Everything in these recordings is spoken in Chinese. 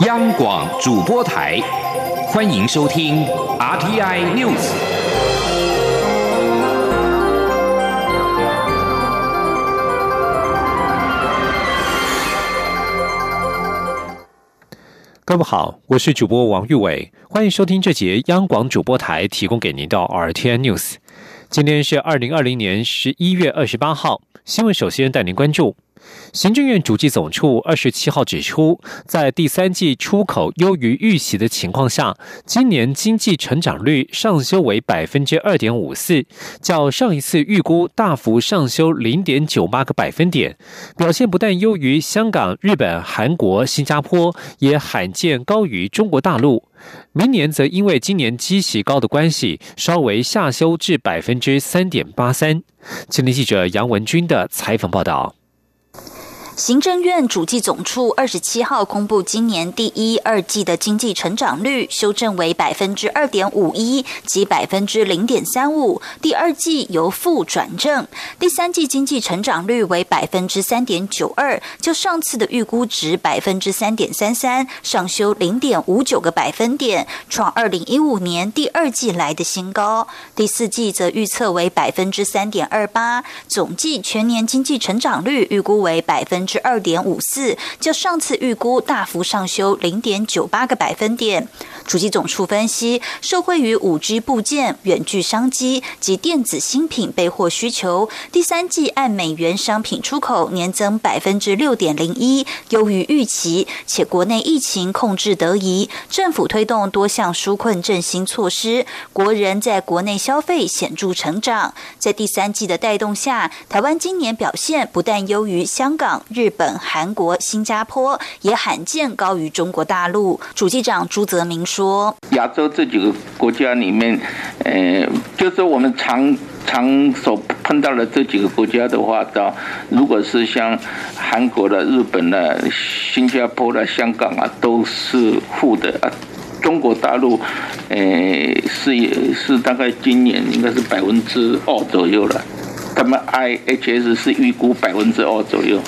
央广主播台，欢迎收听 RTI News。各位好，我是主播王玉伟，欢迎收听这节央广主播台提供给您的 RTI News。今天是二零二零年十一月二十八号，新闻首先带您关注。行政院主计总处二十七号指出，在第三季出口优于预期的情况下，今年经济成长率上修为百分之二点五四，较上一次预估大幅上修零点九八个百分点，表现不但优于香港、日本、韩国、新加坡，也罕见高于中国大陆。明年则因为今年基息高的关系，稍微下修至百分之三点八三。青年记者杨文军的采访报道。行政院主计总处二十七号公布，今年第一、二季的经济成长率修正为百分之二点五一及百分之零点三五，第二季由负转正，第三季经济成长率为百分之三点九二，就上次的预估值百分之三点三三上修零点五九个百分点，创二零一五年第二季来的新高。第四季则预测为百分之三点二八，总计全年经济成长率预估为百分。之二点五四，较上次预估大幅上修零点九八个百分点。主机总处分析，受惠于五 G 部件、远距商机及电子新品备货需求，第三季按美元商品出口年增百分之六点零一，优于预期。且国内疫情控制得宜，政府推动多项纾困振兴措施，国人在国内消费显著成长。在第三季的带动下，台湾今年表现不但优于香港。日本、韩国、新加坡也罕见高于中国大陆。主机长朱泽明说：“亚洲这几个国家里面，呃，就是我们常常所碰到的这几个国家的话，到如果是像韩国的、日本的、新加坡的、香港啊，都是负的啊。中国大陆，呃，是是大概今年应该是百分之二左右了。他们 IHS 是预估百分之二左右。”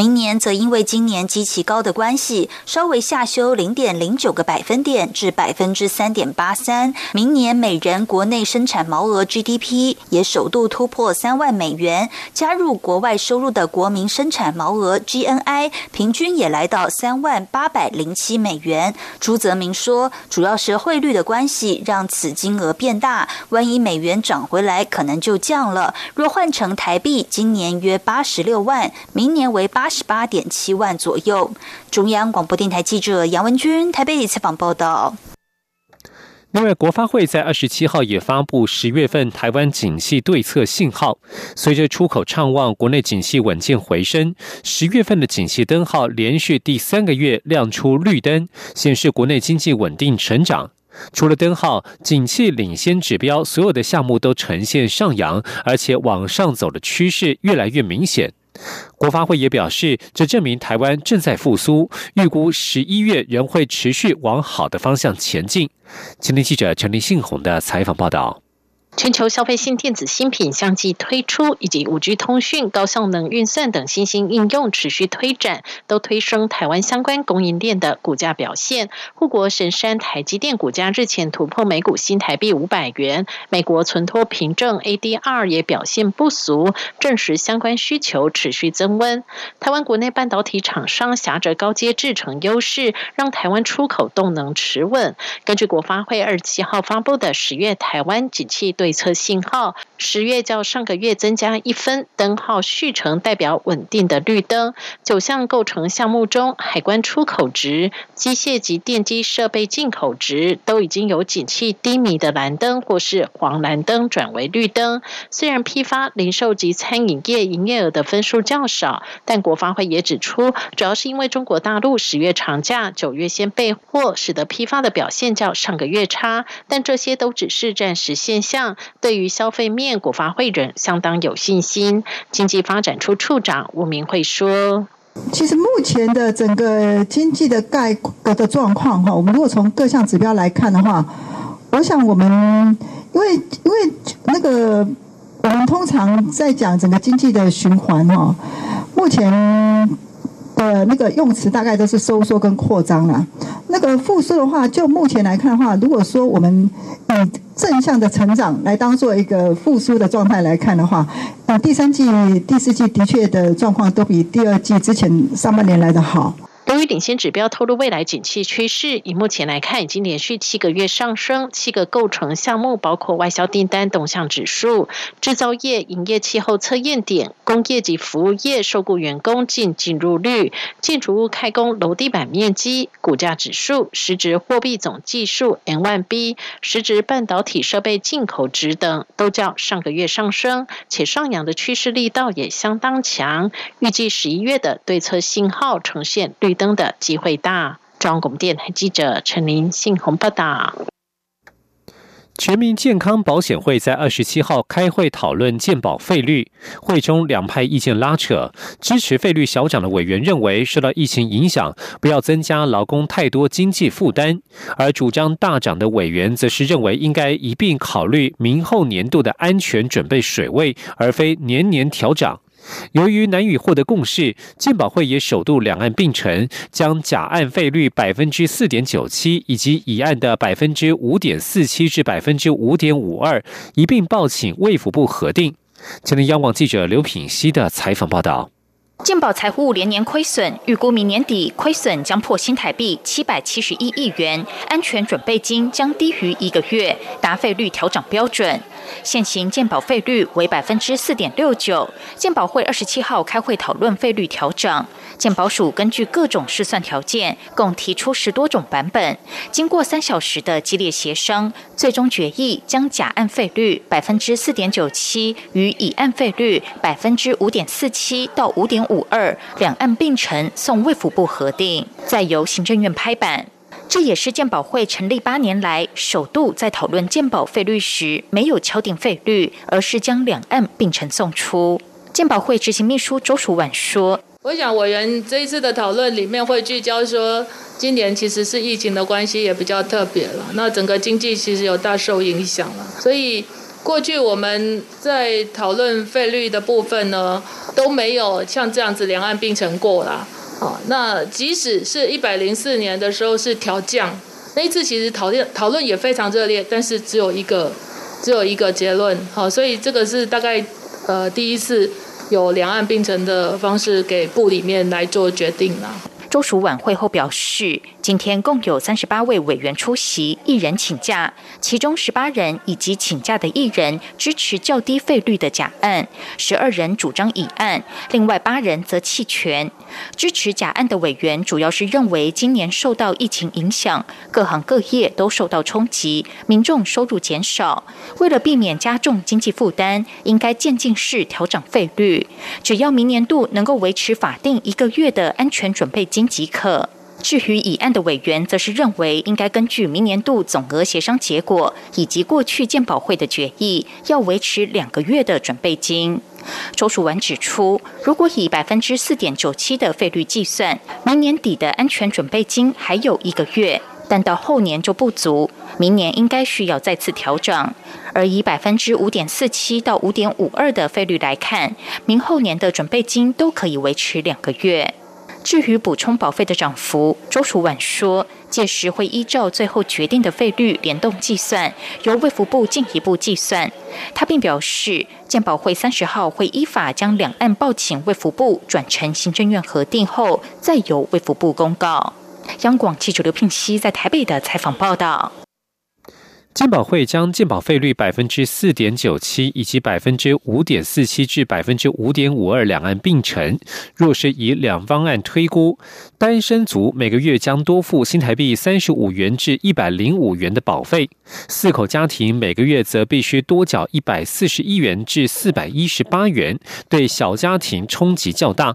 明年则因为今年基期高的关系，稍微下修零点零九个百分点至百分之三点八三。明年每人国内生产毛额 GDP 也首度突破三万美元，加入国外收入的国民生产毛额 GNI 平均也来到三万八百零七美元。朱泽明说，主要是汇率的关系让此金额变大，万一美元涨回来，可能就降了。若换成台币，今年约八十六万，明年为八。十八点七万左右。中央广播电台记者杨文君台北采访报道。另外，国发会在二十七号也发布十月份台湾景气对策信号，随着出口畅旺，国内景气稳健回升，十月份的景气灯号连续第三个月亮出绿灯，显示国内经济稳定成长。除了灯号，景气领先指标所有的项目都呈现上扬，而且往上走的趋势越来越明显。国发会也表示，这证明台湾正在复苏，预估十一月仍会持续往好的方向前进。今天记者陈林信宏的采访报道。全球消费性电子新品相继推出，以及五 G 通讯、高效能运算等新兴应用持续推展，都推升台湾相关供应链的股价表现。护国神山台积电股价日前突破每股新台币五百元，美国存托凭证 ADR 也表现不俗，证实相关需求持续增温。台湾国内半导体厂商挟着高阶制程优势，让台湾出口动能持稳。根据国发会二十七号发布的十月台湾景气。对策信号，十月较上个月增加一分，灯号续成代表稳定的绿灯。九项构成项目中，海关出口值、机械及电机设备进口值都已经由景气低迷的蓝灯或是黄蓝灯转为绿灯。虽然批发、零售及餐饮业营业额的分数较少，但国发会也指出，主要是因为中国大陆十月长假、九月先备货，使得批发的表现较上个月差。但这些都只是暂时现象。对于消费面，国发会人相当有信心。经济发展处处长吴明慧说：“其实目前的整个经济的概格的状况，哈，我们如果从各项指标来看的话，我想我们因为因为那个我们通常在讲整个经济的循环，哈，目前。”的那个用词大概都是收缩跟扩张了。那个复苏的话，就目前来看的话，如果说我们以正向的成长来当做一个复苏的状态来看的话，呃，第三季、第四季的确的状况都比第二季之前上半年来的好。由于领先指标透露未来景气趋势，以目前来看，已经连续七个月上升。七个构成项目包括外销订单动向指数、制造业营业气候测验点、工业及服务业受雇员工进进入率、建筑物开工楼地板面积、股价指数、实质货币总计数 （N1B）、实质半导体设备进口值等，都较上个月上升，且上扬的趋势力道也相当强。预计十一月的对策信号呈现绿。灯的机会大。中央广电台记者陈林信宏报道。全民健康保险会在二十七号开会讨论健保费率，会中两派意见拉扯。支持费率小涨的委员认为，受到疫情影响，不要增加劳工太多经济负担；而主张大涨的委员则是认为，应该一并考虑明后年度的安全准备水位，而非年年调涨。由于难以获得共识，健保会也首度两岸并陈，将甲案费率百分之四点九七以及乙案的百分之五点四七至百分之五点五二一并报请卫福部核定。前天央广记者刘品熙的采访报道。健保财务连年亏损，预估明年底亏损将破新台币七百七十一亿元，安全准备金将低于一个月，达费率调整标准。现行健保费率为百分之四点六九，健保会二十七号开会讨论费率调整。健保署根据各种试算条件，共提出十多种版本。经过三小时的激烈协商，最终决议将甲案费率百分之四点九七与乙案费率百分之五点四七到五点五二两案并成，送卫福部核定，再由行政院拍板。这也是鉴保会成立八年来首度在讨论鉴保费率时没有敲定费率，而是将两案并成送出。鉴保会执行秘书周淑婉说：“我想委员这一次的讨论里面会聚焦说，今年其实是疫情的关系也比较特别了，那整个经济其实有大受影响了，所以过去我们在讨论费率的部分呢，都没有像这样子两岸并成过啦。”好，那即使是一百零四年的时候是调降，那一次其实讨论讨论也非常热烈，但是只有一个只有一个结论。好，所以这个是大概呃第一次有两岸并存的方式给部里面来做决定了。周署晚会后表示，今天共有三十八位委员出席，一人请假，其中十八人以及请假的一人支持较低费率的假案，十二人主张乙案，另外八人则弃权。支持假案的委员主要是认为，今年受到疫情影响，各行各业都受到冲击，民众收入减少，为了避免加重经济负担，应该渐进式调整费率，只要明年度能够维持法定一个月的安全准备金。即可。至于乙案的委员，则是认为应该根据明年度总额协商结果以及过去鉴保会的决议，要维持两个月的准备金。周楚文指出，如果以百分之四点九七的费率计算，明年底的安全准备金还有一个月，但到后年就不足，明年应该需要再次调整。而以百分之五点四七到五点五二的费率来看，明后年的准备金都可以维持两个月。至于补充保费的涨幅，周楚婉说，届时会依照最后决定的费率联动计算，由卫福部进一步计算。他并表示，健保会三十号会依法将两岸报请卫福部转成行政院核定后，再由卫福部公告。央广记者刘聘熙在台北的采访报道。健保会将健保费率百分之四点九七以及百分之五点四七至百分之五点五二两岸并成。若是以两方案推估，单身族每个月将多付新台币三十五元至一百零五元的保费；四口家庭每个月则必须多缴一百四十一元至四百一十八元，对小家庭冲击较大。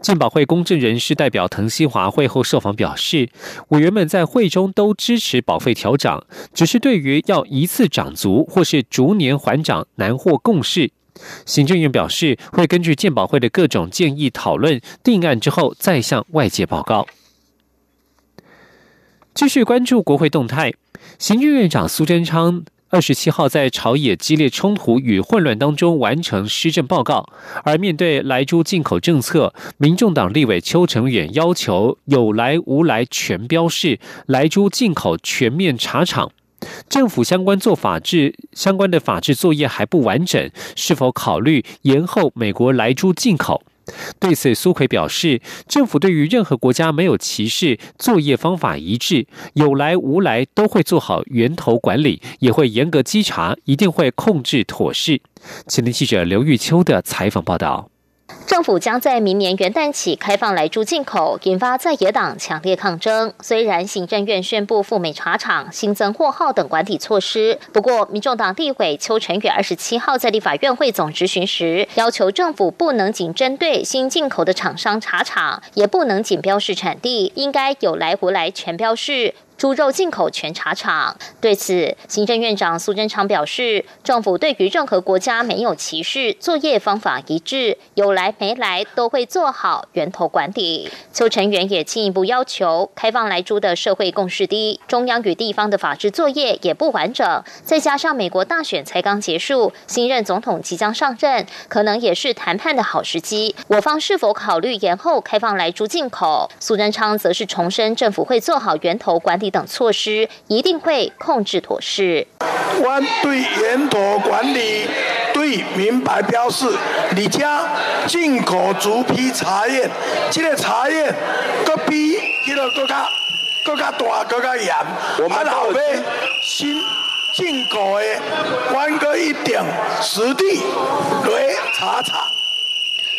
健保会公正人士代表滕西华会后受访表示，委员们在会中都支持保费调涨，只是对于要一次涨足或是逐年还涨难获共识。行政院表示，会根据健保会的各种建议讨论定案之后，再向外界报告。继续关注国会动态，行政院长苏贞昌。二十七号在朝野激烈冲突与混乱当中完成施政报告，而面对莱猪进口政策，民众党立委邱成远要求有来无来全标示，莱猪进口全面查厂。政府相关做法制相关的法制作业还不完整，是否考虑延后美国莱猪进口？对此，苏奎表示，政府对于任何国家没有歧视，作业方法一致，有来无来都会做好源头管理，也会严格稽查，一定会控制妥适。前天记者刘玉秋的采访报道。政府将在明年元旦起开放来猪进口，引发在野党强烈抗争。虽然行政院宣布赴美查厂、新增货号等管理措施，不过民众党立委邱成远二十七号在立法院会总质询时，要求政府不能仅针对新进口的厂商查厂，也不能仅标示产地，应该有来无来全标示。猪肉进口全查厂。对此，行政院长苏贞昌表示，政府对于任何国家没有歧视，作业方法一致，有来没来都会做好源头管理。邱成元也进一步要求，开放来猪的社会共识低，中央与地方的法制作业也不完整，再加上美国大选才刚结束，新任总统即将上任，可能也是谈判的好时机。我方是否考虑延后开放来猪进口？苏贞昌则是重申，政府会做好源头管理。等措施一定会控制妥适。我对源头管理对明白标示，你家进口竹批茶叶，这个茶叶个比这个更加更加大更加严。我们后尾新进口的，关个一点实地来查查。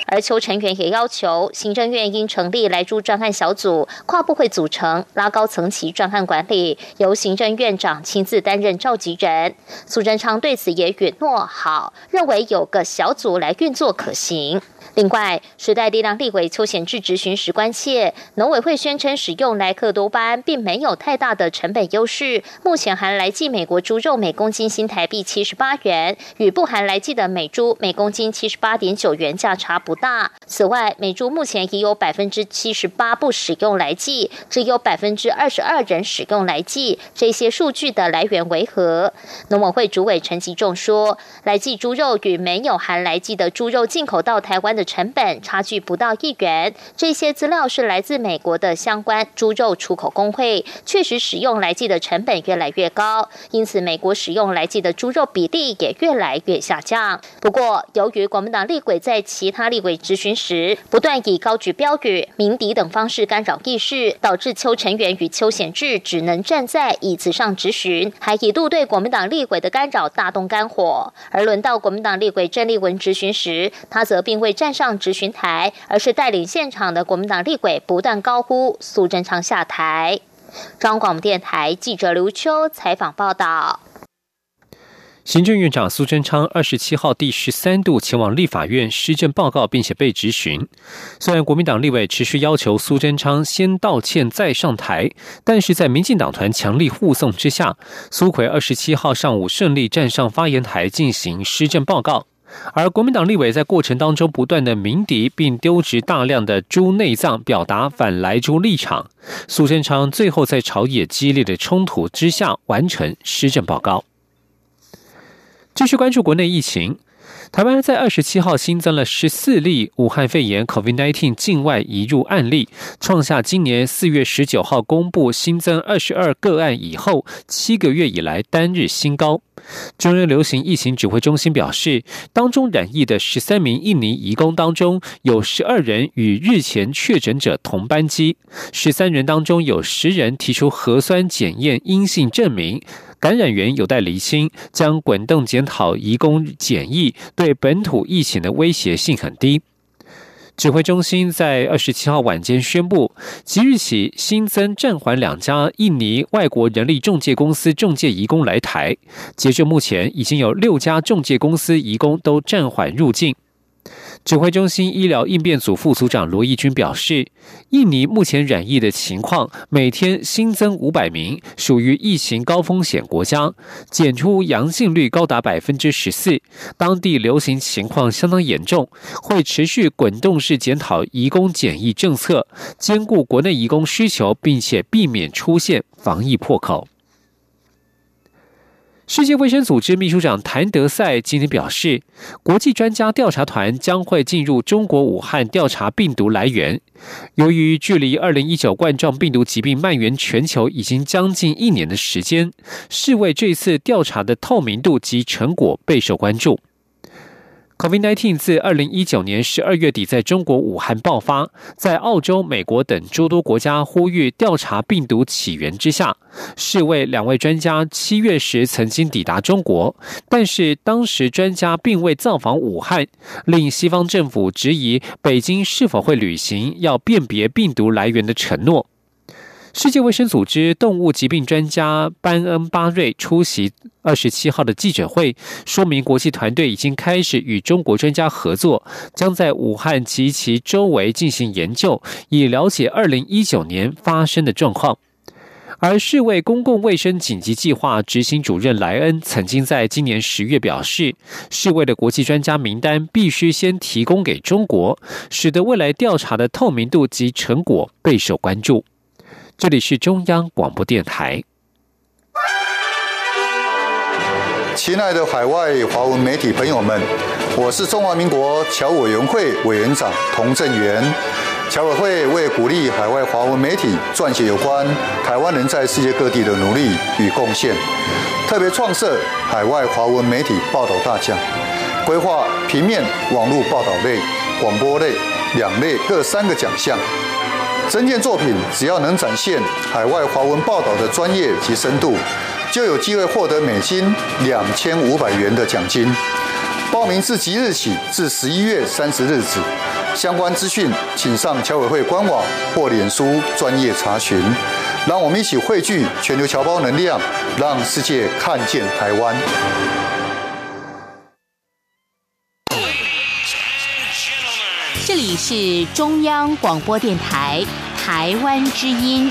而邱成员也要求行政院应成立来驻专案小组，跨部会组成，拉高层级专案管理，由行政院长亲自担任召集人。苏贞昌对此也允诺好，认为有个小组来运作可行。另外，时代力量立委邱显志质询时关切，农委会宣称使用莱克多巴胺并没有太大的成本优势。目前含来剂美国猪肉每公斤新台币七十八元，与不含来剂的美猪每公斤七十八点九元价差不大。此外，美猪目前已有百分之七十八不使用来剂，只有百分之二十二人使用来剂。这些数据的来源为何？农委会主委陈吉仲说，来剂猪肉与没有含来剂的猪肉进口到台湾的。成本差距不到一元，这些资料是来自美国的相关猪肉出口工会，确实使用来剂的成本越来越高，因此美国使用来剂的猪肉比例也越来越下降。不过，由于国民党立委在其他立委质询时不断以高举标语、鸣笛等方式干扰议事，导致邱成元与邱显志只能站在椅子上质询，还一度对国民党立委的干扰大动肝火。而轮到国民党立委郑丽文质询时，他则并未站。上执询台，而是带领现场的国民党立委不断高呼苏贞昌下台。中央广播电台记者刘秋采访报道。行政院长苏贞昌二十七号第十三度前往立法院施政报告，并且被质询。虽然国民党立委持续要求苏贞昌先道歉再上台，但是在民进党团强力护送之下，苏奎二十七号上午顺利站上发言台进行施政报告。而国民党立委在过程当中不断的鸣笛，并丢掷大量的猪内脏，表达反来猪立场。苏贞昌最后在朝野激烈的冲突之下完成施政报告。继续关注国内疫情。台湾在二十七号新增了十四例武汉肺炎 （COVID-19） 境外移入案例，创下今年四月十九号公布新增二十二个案以后七个月以来单日新高。中央流行疫情指挥中心表示，当中染疫的十三名印尼移工当中，有十二人与日前确诊者同班机，十三人当中有十人提出核酸检验阴性证明。感染源有待厘清，将滚动检讨移工检疫对本土疫情的威胁性很低。指挥中心在二十七号晚间宣布，即日起新增暂缓两家印尼外国人力中介公司中介移工来台。截至目前，已经有六家中介公司移工都暂缓入境。指挥中心医疗应变组副组长罗义军表示，印尼目前染疫的情况每天新增五百名，属于疫情高风险国家，检出阳性率高达百分之十四，当地流行情况相当严重，会持续滚动式检讨移工检疫政策，兼顾国内移工需求，并且避免出现防疫破口。世界卫生组织秘书长谭德赛今天表示，国际专家调查团将会进入中国武汉调查病毒来源。由于距离二零一九冠状病毒疾病蔓延全球已经将近一年的时间，世卫这次调查的透明度及成果备受关注。COVID-19 自二零一九年十二月底在中国武汉爆发，在澳洲、美国等诸多国家呼吁调查病毒起源之下，世卫两位专家七月时曾经抵达中国，但是当时专家并未造访武汉，令西方政府质疑北京是否会履行要辨别病毒来源的承诺。世界卫生组织动物疾病专家班恩巴瑞出席二十七号的记者会，说明国际团队已经开始与中国专家合作，将在武汉及其周围进行研究，以了解二零一九年发生的状况。而世卫公共卫生紧急计划执行主任莱恩曾经在今年十月表示，世卫的国际专家名单必须先提供给中国，使得未来调查的透明度及成果备受关注。这里是中央广播电台。亲爱的海外华文媒体朋友们，我是中华民国侨委员会委员长童振源。侨委会为鼓励海外华文媒体撰写有关台湾人在世界各地的努力与贡献，特别创设海外华文媒体报道大奖，规划平面、网络报道类、广播类两类各三个奖项。整件作品只要能展现海外华文报道的专业及深度，就有机会获得美金两千五百元的奖金。报名自即日起至十一月三十日止，相关资讯请上侨委会官网或脸书专业查询。让我们一起汇聚全球侨胞能量，让世界看见台湾。是中央广播电台台湾之音。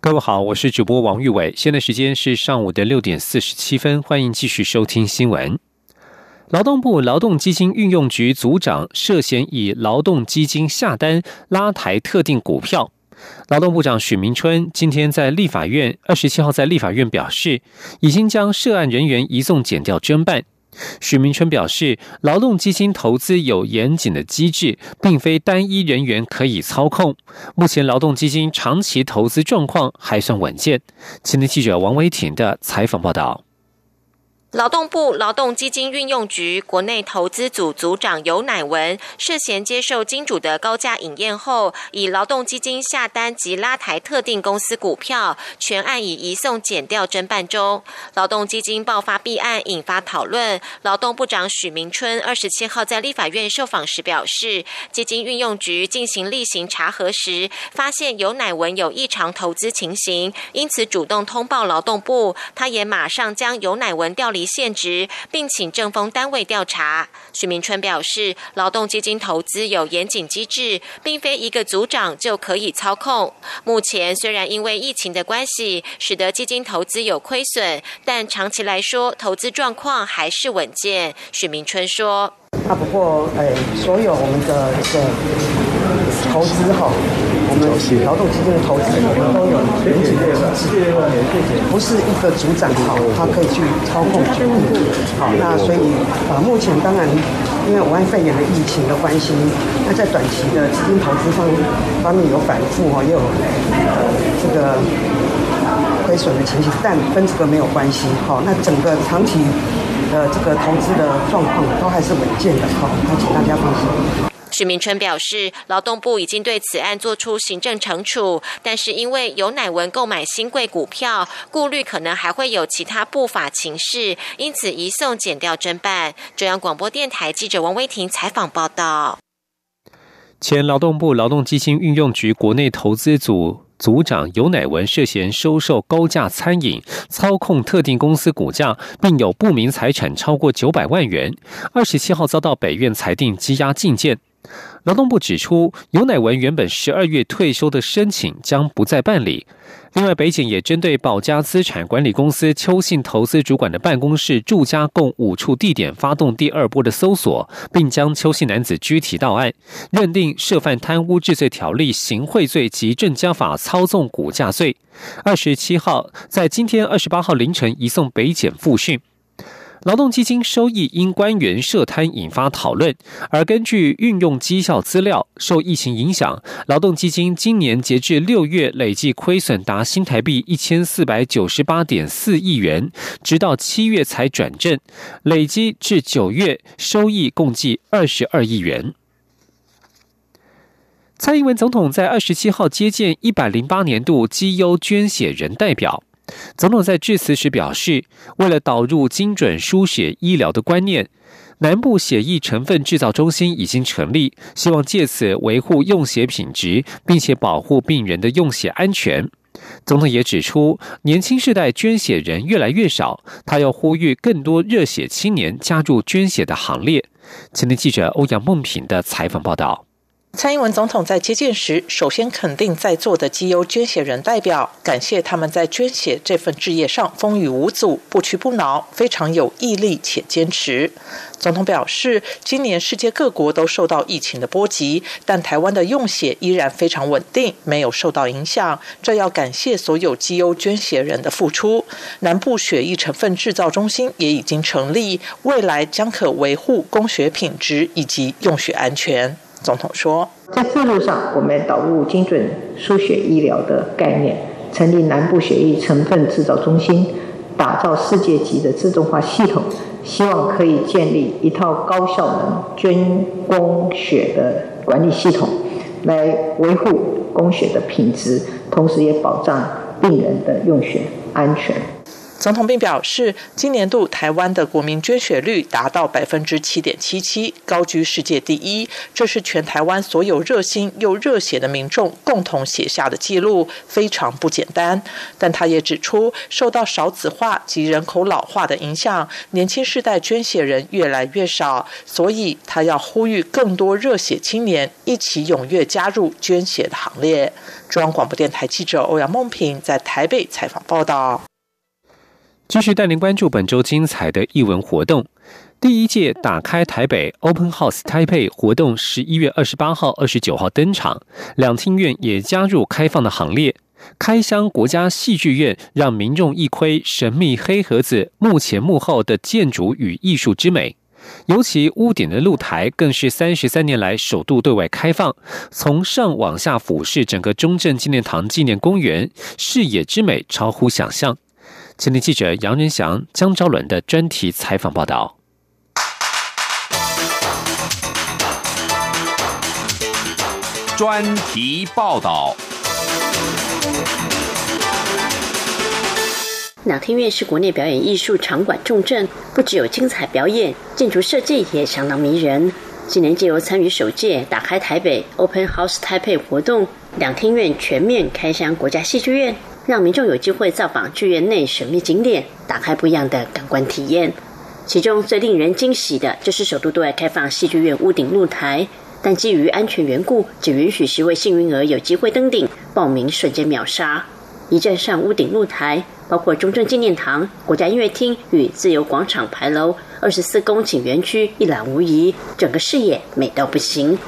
各位好，我是主播王玉伟，现在时间是上午的六点四十七分，欢迎继续收听新闻。劳动部劳动基金运用局组长涉嫌以劳动基金下单拉抬特定股票。劳动部长许明春今天在立法院二十七号在立法院表示，已经将涉案人员移送检调侦办。许明春表示，劳动基金投资有严谨的机制，并非单一人员可以操控。目前劳动基金长期投资状况还算稳健。前天记者王维婷的采访报道。劳动部劳动基金运用局国内投资组组长尤乃文涉嫌接受金主的高价引验后，以劳动基金下单及拉抬特定公司股票，全案已移送检调侦办中。劳动基金爆发弊案引发讨论。劳动部长许明春二十七号在立法院受访时表示，基金运用局进行例行查核时，发现尤乃文有异常投资情形，因此主动通报劳动部，他也马上将尤乃文调离。现职，并请政风单位调查。许明春表示，劳动基金投资有严谨机制，并非一个组长就可以操控。目前虽然因为疫情的关系，使得基金投资有亏损，但长期来说，投资状况还是稳健。许明春说：“啊，不过，哎，所有我们的这个投资哈。”们劳动基金的投资，我们都有严谨的机制，不是一个组长好，他可以去操控全部。好，那所以啊，目前当然因为武汉肺炎的疫情的关系，那在短期的基金投资方方面有反复哈，也有这个亏损的情形，但跟这个没有关系。好，那整个长期的这个投资的状况都还是稳健的。好，那请大家放心。许明春表示，劳动部已经对此案作出行政惩处，但是因为有乃文购买新贵股票，顾虑可能还会有其他不法情事，因此移送检调侦办。中央广播电台记者王威婷采访报道。前劳动部劳动基金运用局国内投资组组长尤乃文涉嫌收受高价餐饮、操控特定公司股价，并有不明财产超过九百万元。二十七号遭到北院裁定羁押禁见。劳动部指出，尤乃文原本十二月退休的申请将不再办理。另外，北检也针对保家资产管理公司邱信投资主管的办公室住家共五处地点发动第二波的搜索，并将邱姓男子拘提到案，认定涉犯贪污治罪条例、行贿罪及证交法操纵股价罪。二十七号，在今天二十八号凌晨移送北检复讯。劳动基金收益因官员涉贪引发讨论，而根据运用绩效资料，受疫情影响，劳动基金今年截至六月累计亏损达新台币一千四百九十八点四亿元，直到七月才转正，累积至九月收益共计二十二亿元。蔡英文总统在二十七号接见一百零八年度绩优捐血人代表。总统在致辞时表示，为了导入精准输血医疗的观念，南部血液成分制造中心已经成立，希望借此维护用血品质，并且保护病人的用血安全。总统也指出，年轻世代捐血人越来越少，他要呼吁更多热血青年加入捐血的行列。前天记者欧阳梦平的采访报道。蔡英文总统在接见时，首先肯定在座的基优捐血人代表，感谢他们在捐血这份事业上风雨无阻、不屈不挠，非常有毅力且坚持。总统表示，今年世界各国都受到疫情的波及，但台湾的用血依然非常稳定，没有受到影响。这要感谢所有基优捐血人的付出。南部血液成分制造中心也已经成立，未来将可维护供血品质以及用血安全。总统说，在这路上，我们导入精准输血医疗的概念，成立南部血液成分制造中心，打造世界级的自动化系统，希望可以建立一套高效能捐供血的管理系统，来维护供血的品质，同时也保障病人的用血安全。总统并表示，今年度台湾的国民捐血率达到百分之七点七七，高居世界第一。这是全台湾所有热心又热血的民众共同写下的记录，非常不简单。但他也指出，受到少子化及人口老化的影响，年轻世代捐血人越来越少，所以他要呼吁更多热血青年一起踊跃加入捐血的行列。中央广播电台记者欧阳梦平在台北采访报道。继续带您关注本周精彩的译文活动。第一届打开台北 Open House Taipei 活动十一月二十八号、二十九号登场，两厅院也加入开放的行列。开箱国家戏剧院，让民众一窥神秘黑盒子幕前幕后的建筑与艺术之美。尤其屋顶的露台，更是三十三年来首度对外开放，从上往下俯视整个中正纪念堂纪念公园，视野之美超乎想象。前天记者杨仁祥、江昭伦的专题采访报道。专题报道。两厅院是国内表演艺术场馆重镇，不只有精彩表演，建筑设计也相当迷人。今年借由参与首届打开台北 Open House Taipei 活动，两厅院全面开箱国家戏剧院。让民众有机会造访剧院内神秘景点，打开不一样的感官体验。其中最令人惊喜的就是首都对外开放戏剧院屋顶露台，但基于安全缘故，只允许十位幸运儿有机会登顶，报名瞬间秒杀。一站上屋顶露台，包括中正纪念堂、国家音乐厅与自由广场牌楼二十四公顷园区一览无遗，整个视野美到不行。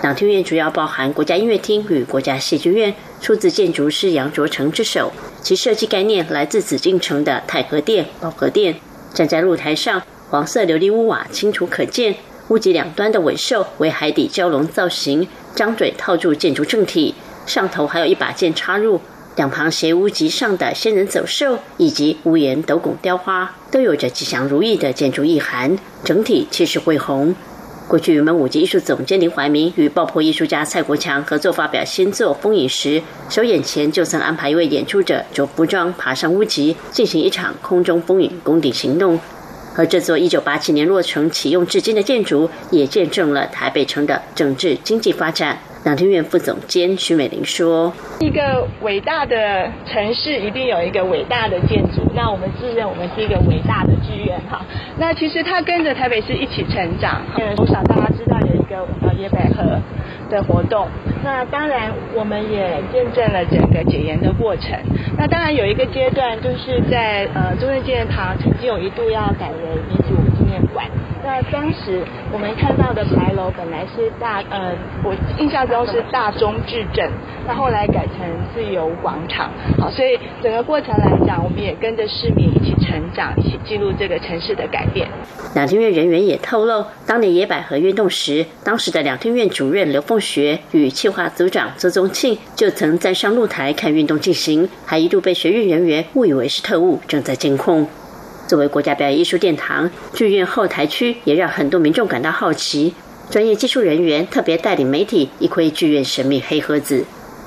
两厅院主要包含国家音乐厅与国家戏剧院。出自建筑师杨卓成之手，其设计概念来自紫禁城的太和殿、保和殿。站在露台上，黄色琉璃屋瓦清楚可见，屋脊两端的尾兽为海底蛟龙造型，张嘴套住建筑正体，上头还有一把剑插入。两旁斜屋脊上的仙人走兽以及屋檐斗拱雕花，都有着吉祥如意的建筑意涵，整体气势恢宏。过去，云门舞集艺术总监林怀民与爆破艺术家蔡国强合作发表新作《风影》时，首演前就曾安排一位演出者着服装爬上屋脊，进行一场空中风影攻顶行动。而这座一九八七年落成启用至今的建筑，也见证了台北城的整治经济发展。两厅院副总监徐美玲说：“一个伟大的城市一定有一个伟大的建筑。那我们自认我们是一个伟大的剧院哈。那其实它跟着台北市一起成长。从小大家知道有一个呃野百合，的活动。那当然，我们也见证了整个解严的过程。那当然有一个阶段，就是在呃中正纪念堂曾经有一度要改为民主。那当时我们看到的牌楼本来是大呃，我印象中是大中至镇，那后来改成自由广场。好，所以整个过程来讲，我们也跟着市民一起成长，一起记录这个城市的改变。两厅院人员也透露，当年野百合运动时，当时的两厅院主任刘凤学与企划组长周宗庆就曾站上露台看运动进行，还一度被学运人员误以为是特务，正在监控。作为国家表演艺术殿堂，剧院后台区也让很多民众感到好奇。专业技术人员特别带领媒体一窥剧院神秘黑盒子。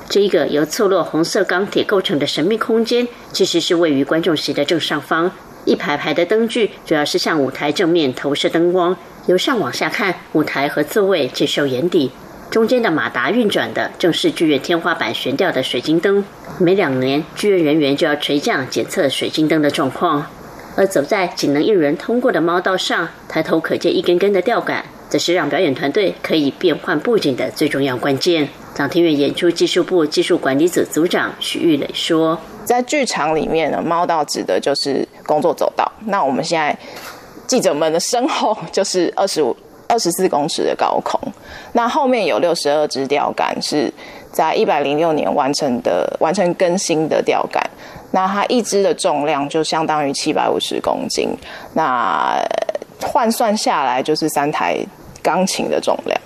这一个由错落红色钢铁构成的神秘空间，其实是位于观众席的正上方。一排排的灯具主要是向舞台正面投射灯光，由上往下看，舞台和座位尽收眼底。中间的马达运转的正是剧院天花板悬吊的水晶灯。每两年，剧院人员就要垂降检测水晶灯的状况。而走在仅能一人通过的猫道上，抬头可见一根根的吊杆，这是让表演团队可以变换布景的最重要关键。长庭院演出技术部技术管理组组长许玉磊说：“在剧场里面呢，猫道指的就是工作走道。那我们现在记者们的身后 就是二十五、二十四公尺的高空，那后面有六十二支吊杆，是在一百零六年完成的、完成更新的吊杆。”那它一支的重量就相当于七百五十公斤，那换算下来就是三台钢琴的重量。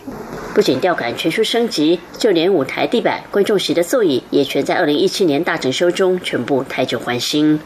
不仅吊杆全数升级，就连舞台地板、观众席的座椅也全在二零一七年大整修中全部汰旧换新。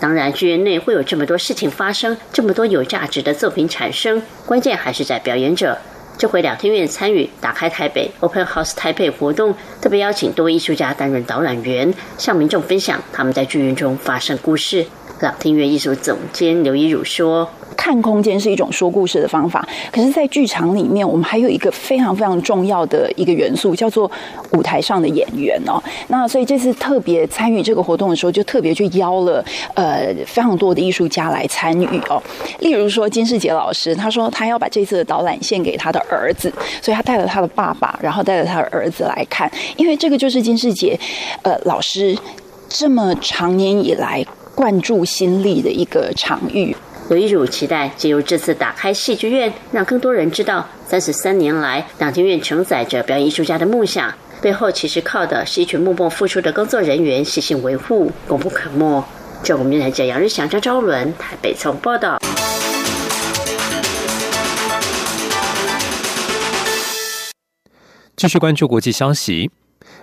当然，剧院内会有这么多事情发生，这么多有价值的作品产生，关键还是在表演者。这回两天院参与打开台北 Open House 台北活动，特别邀请多位艺术家担任导览员，向民众分享他们在剧院中发生故事。两厅院艺术总监刘一儒说。看空间是一种说故事的方法，可是，在剧场里面，我们还有一个非常非常重要的一个元素，叫做舞台上的演员哦。那所以这次特别参与这个活动的时候，就特别去邀了呃非常多的艺术家来参与哦。例如说金世杰老师，他说他要把这次的导览献给他的儿子，所以他带了他的爸爸，然后带着他的儿子来看，因为这个就是金世杰呃老师这么长年以来灌注心力的一个场域。刘一儒期待借由这次打开戏剧院，让更多人知道，三十三年来，两厅院承载着表演艺术家的梦想，背后其实靠的是一群默默付出的工作人员，细心维护，功不可没。这我们来讲杨日祥、张昭伦台北从报道。继续关注国际消息。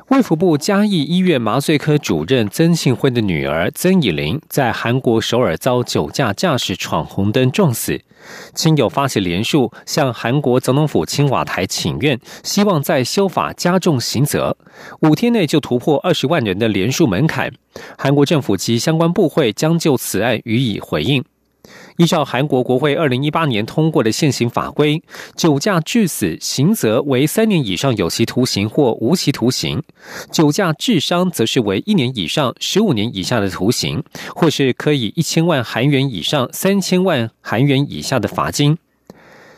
卫福部嘉义医院麻醉科主任曾庆辉的女儿曾以玲，在韩国首尔遭酒驾驾驶闯红灯撞死，亲友发起联署向韩国总统府青瓦台请愿，希望在修法加重刑责。五天内就突破二十万人的联署门槛，韩国政府及相关部会将就此案予以回应。依照韩国国会二零一八年通过的现行法规，酒驾致死刑责为三年以上有期徒刑或无期徒刑；酒驾致伤则是为一年以上十五年以下的徒刑，或是可以一千万韩元以上三千万韩元以下的罚金。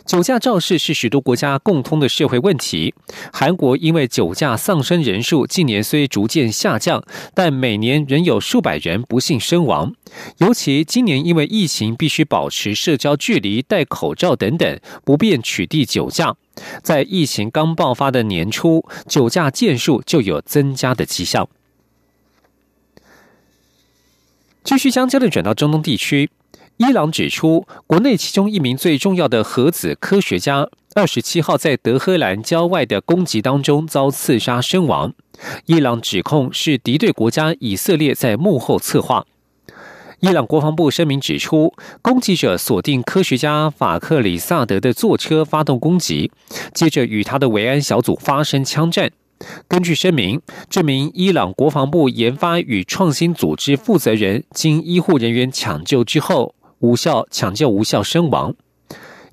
酒驾肇事是许多国家共通的社会问题。韩国因为酒驾丧生人数近年虽逐渐下降，但每年仍有数百人不幸身亡。尤其今年因为疫情必须保持社交距离、戴口罩等等，不便取缔酒驾。在疫情刚爆发的年初，酒驾件数就有增加的迹象。继续将焦点转到中东地区。伊朗指出，国内其中一名最重要的核子科学家，二十七号在德黑兰郊外的攻击当中遭刺杀身亡。伊朗指控是敌对国家以色列在幕后策划。伊朗国防部声明指出，攻击者锁定科学家法克里萨德的座车发动攻击，接着与他的维安小组发生枪战。根据声明，这名伊朗国防部研发与创新组织负责人经医护人员抢救之后。无效抢救无效身亡。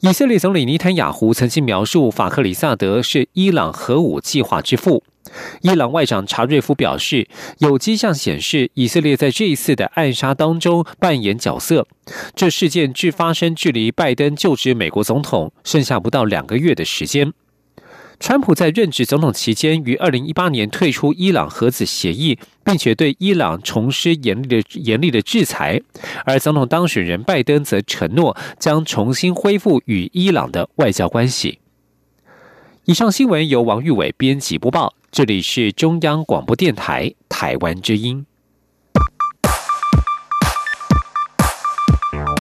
以色列总理尼坦雅胡曾经描述法克里萨德是伊朗核武计划之父。伊朗外长查瑞夫表示，有迹象显示以色列在这一次的暗杀当中扮演角色。这事件距发生距离拜登就职美国总统剩下不到两个月的时间。川普在任职总统期间，于二零一八年退出伊朗核子协议，并且对伊朗重施严厉的严厉的制裁。而总统当选人拜登则承诺将重新恢复与伊朗的外交关系。以上新闻由王玉伟编辑播报，这里是中央广播电台台湾之音。